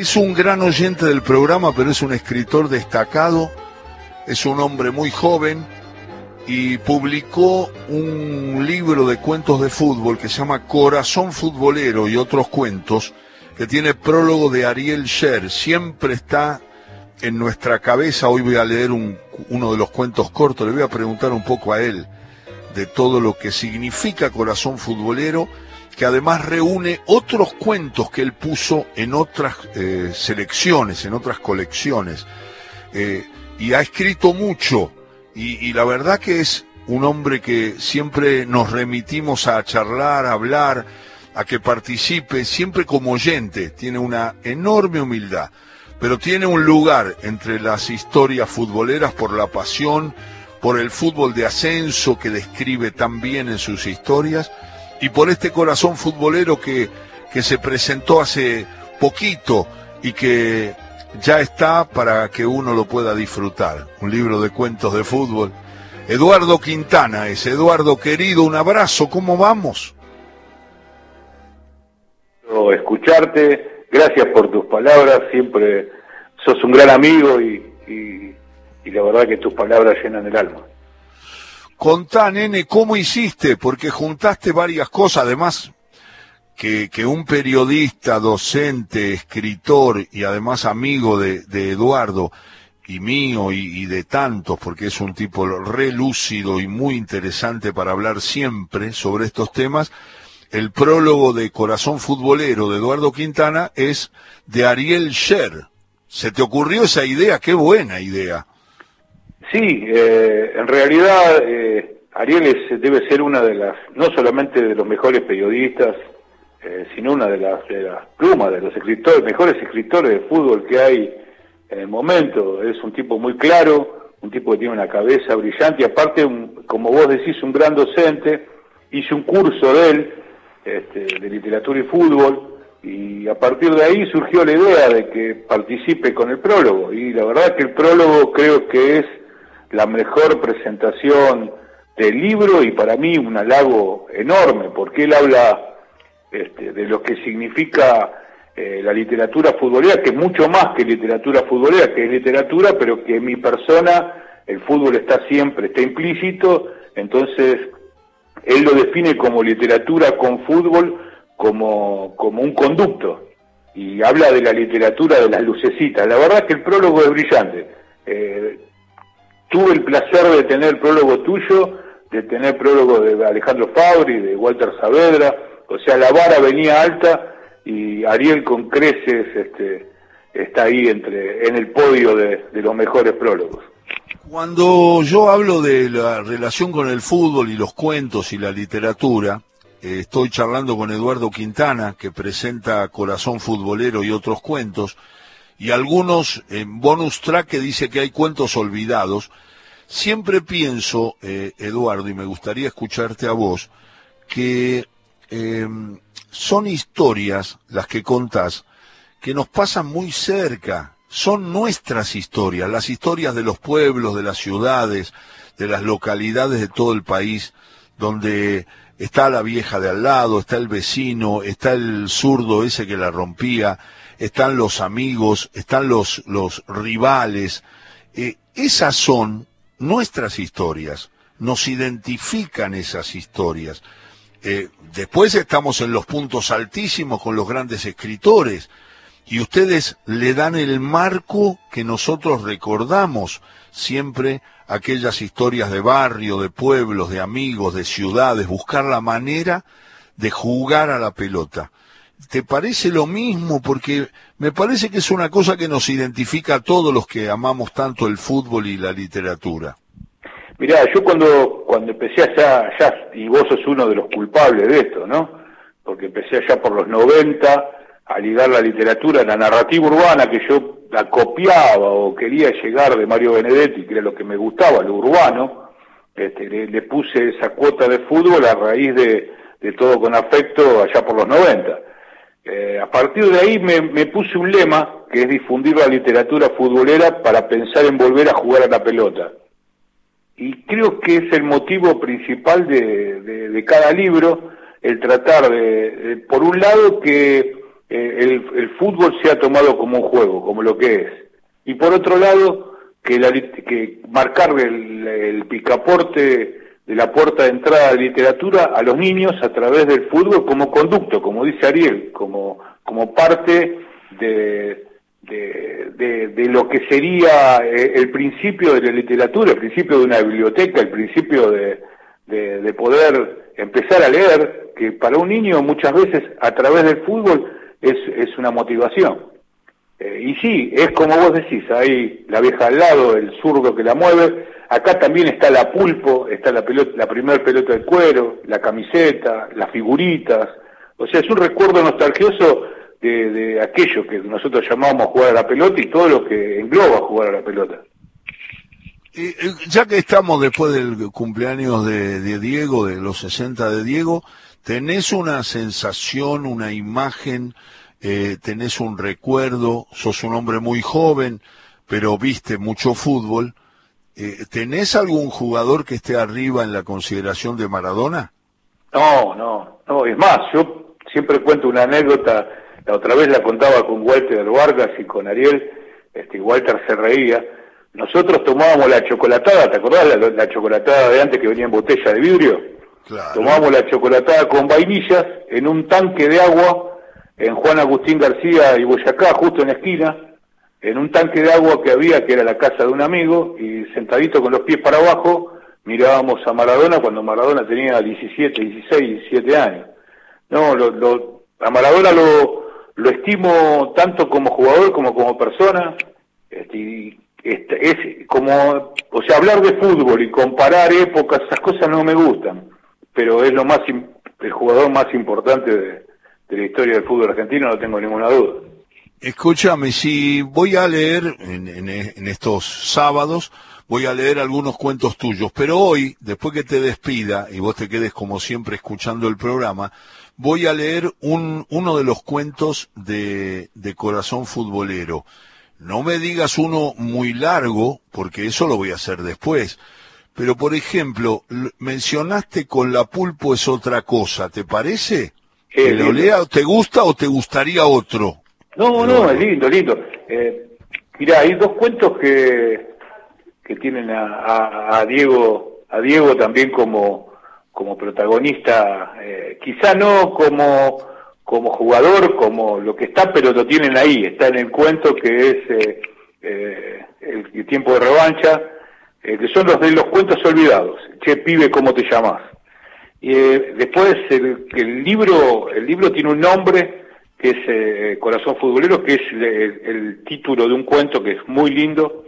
es un gran oyente del programa, pero es un escritor destacado, es un hombre muy joven y publicó un libro de cuentos de fútbol que se llama Corazón Futbolero y otros cuentos, que tiene prólogo de Ariel Sher. Siempre está en nuestra cabeza. Hoy voy a leer uno de los cuentos cortos, le voy a preguntar un poco a él de todo lo que significa Corazón Futbolero, que además reúne otros cuentos que él puso en otras eh, selecciones, en otras colecciones. Eh, y ha escrito mucho y, la verdad que es un hombre que siempre nos remitimos a charlar, a hablar, a que participe, siempre como oyente, tiene una enorme humildad, pero tiene un lugar entre las historias futboleras por la pasión, por el fútbol de ascenso que describe tan bien en sus historias, y por este corazón futbolero que, que se presentó hace poquito y que ya está para que uno lo pueda disfrutar. Un libro de cuentos de fútbol. Eduardo Quintana es. Eduardo querido, un abrazo, ¿cómo vamos? Escucharte, gracias por tus palabras, siempre sos un gran amigo y, y la verdad que tus palabras llenan el alma. Contá, nene, ¿cómo hiciste? Porque juntaste varias cosas, además que, un periodista, docente, escritor y además amigo de, Eduardo y mío y, de tantos, porque es un tipo relúcido y muy interesante para hablar siempre sobre estos temas, el prólogo de Corazón Futbolero de Eduardo Quintana es de Ariel Sher. ¿Se te ocurrió esa idea? Qué buena idea. Sí, eh, en realidad eh, Ariel debe ser una de las, no solamente de los mejores periodistas, eh, sino una de las, plumas de los escritores, mejores escritores de fútbol que hay en el momento. Es un tipo muy claro, un tipo que tiene una cabeza brillante y aparte, como vos decís, un gran docente. Hice un curso de él, este, de literatura y fútbol, y a partir de ahí surgió la idea de que participe con el prólogo. Y la verdad que el prólogo creo que es la mejor presentación del libro y para mí un halago enorme, porque él habla este, de lo que significa eh, la literatura futbolera, que es mucho más que literatura futbolera, que es literatura, pero que en mi persona el fútbol está siempre, está implícito, entonces él lo define como literatura con fútbol, como, como un conducto, y habla de la literatura de las lucecitas. La verdad es que el prólogo es brillante. Eh, tuve el placer de tener prólogo tuyo, de tener prólogo de Alejandro Fabri, de Walter Saavedra, o sea, la vara venía alta y Ariel con creces este, está ahí entre en el podio de, los mejores prólogos. Cuando yo hablo de la relación con el fútbol y los cuentos y la literatura, eh, estoy charlando con Eduardo Quintana, que presenta Corazón Futbolero y otros cuentos, y algunos en bonus track que dice que hay cuentos olvidados. Siempre pienso, eh, Eduardo, y me gustaría escucharte a vos, que Em, son historias, las que contás, que nos pasan muy cerca, son nuestras historias, las historias de los pueblos, de las ciudades, de las localidades de todo el país, donde está la vieja de al lado, está el vecino, está el zurdo ese que la rompía, están los amigos, están los, rivales. Eh, esas son nuestras historias, nos identifican esas historias. Eh, después estamos en los puntos altísimos con los grandes escritores y ustedes le dan el marco que nosotros recordamos siempre aquellas historias de barrio, de pueblos, de amigos, de ciudades, buscar la manera de jugar a la pelota. ¿Te parece lo mismo? Porque me parece que es una cosa que nos identifica a todos los que amamos tanto el fútbol y la literatura. Mirá, yo cuando, cuando empecé allá, allá, y vos sos uno de los culpables de esto, ¿no? Porque empecé allá por los 90 a ligar la literatura, la narrativa urbana que yo la copiaba o quería llegar de Mario Benedetti, que era lo que me gustaba, lo urbano, este, le, puse esa cuota de fútbol a raíz de, de todo con afecto allá por los 90. Eh, a partir de ahí me, me, puse un lema que es difundir la literatura futbolera para pensar en volver a jugar a la pelota y creo que es el motivo principal de, cada libro, el tratar de, por un lado, que eh, el, fútbol se ha tomado como un juego, como lo que es. Y por otro lado, que, la, que marcar el, picaporte de la puerta de entrada de literatura a los niños a través del fútbol como conducto, como dice Ariel, como, como parte de, de, de, lo que sería eh, el principio de la literatura, el principio de una biblioteca, el principio de, de, poder empezar a leer, que para un niño muchas veces a través del fútbol es, es una motivación. Eh, y sí, es como vos decís, ahí la vieja al lado, el zurdo que la mueve, acá también está la pulpo, está la pelota, la pelota de cuero, la camiseta, las figuritas, o sea, es un recuerdo nostalgioso de, aquello que nosotros llamamos jugar a la pelota y todo lo que engloba jugar a la pelota. Y, ya que estamos después del cumpleaños de, de Diego, de los 60 de Diego, ¿tenés una sensación, una imagen, eh, tenés un recuerdo, sos un hombre muy joven, pero viste mucho fútbol, eh, ¿tenés algún jugador que esté arriba en la consideración de Maradona? No, no, no, es más, yo siempre cuento una anécdota la otra vez la contaba con Walter Vargas y con Ariel, este, Walter se reía. Nosotros tomábamos la chocolatada, ¿te acordás la, chocolatada de antes que venía en botella de vidrio? Tomábamos la chocolatada con vainillas en un tanque de agua en Juan Agustín García y Boyacá, justo en la esquina, en un tanque de agua que había, que era la casa de un amigo, y sentadito con los pies para abajo, mirábamos a Maradona cuando Maradona tenía 17, 16, 17 años. No, lo, a Maradona lo, lo estimo tanto como jugador como como persona. Este, este, es como, o sea, hablar de fútbol y comparar épocas, esas cosas no me gustan, pero es lo más, el jugador más importante de, la historia del fútbol argentino, no tengo ninguna duda. Escúchame, si voy a leer en, en, estos sábados, voy a leer algunos cuentos tuyos, pero hoy, después que te despida y vos te quedes como siempre escuchando el programa, voy a leer un, uno de los cuentos de, de Corazón Futbolero. No me digas uno muy largo, porque eso lo voy a hacer después. Pero, por ejemplo, mencionaste con la pulpo es otra cosa, ¿te parece? ¿Que lo lea? ¿Te gusta o te gustaría otro? No, no, es lindo, lindo. Eh, mira, hay dos cuentos que, que tienen a, a, Diego, a Diego también como, como protagonista, eh, quizá no como, como jugador, como lo que está, pero lo tienen ahí, está en el cuento que es eh, eh, el, tiempo de revancha, que son los de los cuentos olvidados, che pibe, ¿cómo te llamas? Y después el, el, libro, el libro tiene un nombre que es Corazón Futbolero, que es el, título de un cuento que es muy lindo,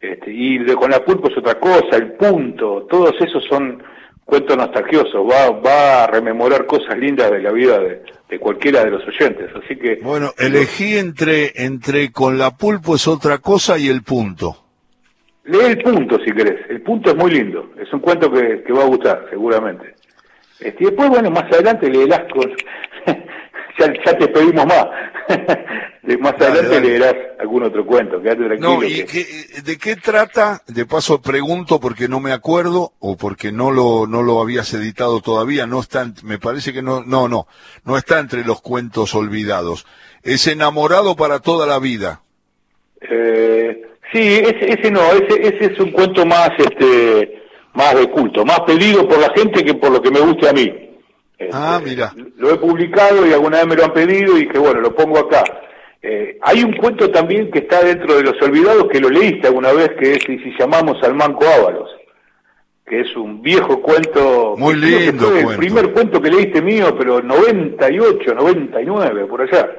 este, y de, con la pulpa es otra cosa, el punto, todos esos son cuento nostalgioso, va, va a rememorar cosas lindas de la vida de, cualquiera de los oyentes, así que... Bueno, elegí entre, entre con la pulpo es otra cosa y el punto. Lee el punto si querés, el punto es muy lindo, es un cuento que, que va a gustar, seguramente. Este, y después, bueno, más adelante leerás con... ya, ya te pedimos más. más adelante leerás algún otro cuento, quédate tranquilo. No, ¿y de qué trata? De paso pregunto porque no me acuerdo o porque no lo, no lo habías editado todavía, no está, me parece que no, no, no, no está entre los cuentos olvidados. Es enamorado para toda la vida. Eh, sí, ese, ese no, ese, ese es un cuento más, este, más de culto, más pedido por la gente que por lo que me guste a mí. Ah, este, mira. Lo he publicado y alguna vez me lo han pedido y que bueno, lo pongo acá. Eh, hay un cuento también que está dentro de los olvidados que lo leíste alguna vez, que es Si llamamos al Manco Ábalos, que es un viejo cuento. Muy lindo. el primer cuento que leíste mío, pero 98, 99, por allá.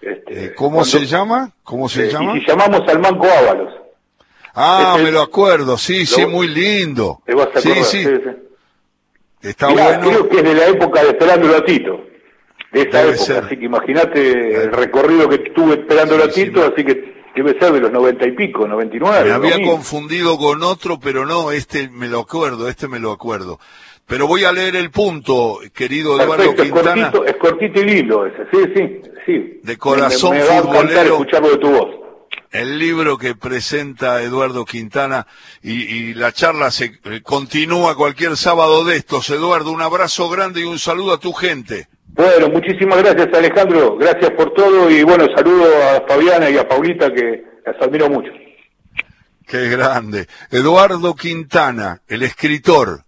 Este, eh, ¿Cómo se llama? ¿Cómo se eh, llama? Y si llamamos al Manco Ábalos. Ah, me lo acuerdo, sí, sí, muy lindo. sí, sí, Está bueno. Creo que es de la época de Esperando a Tito de esa época. Así que imagínate el recorrido que tuve esperando a Tito, así que debe ser de los noventa y pico, noventa y nueve. Me había confundido con otro, pero no, este me lo acuerdo, este me lo acuerdo. Pero voy a leer el punto, querido Eduardo Quintana. Es cortito, es cortito y lindo ese, sí, sí, sí. De corazón me, me va A escucharlo de tu voz. El libro que presenta Eduardo Quintana y, la charla se eh, continúa cualquier sábado de estos. Eduardo, un abrazo grande y un saludo a tu gente. Bueno, muchísimas gracias Alejandro, gracias por todo y bueno, saludo a Fabiana y a Paulita que las admiro mucho. Qué grande. Eduardo Quintana, el escritor,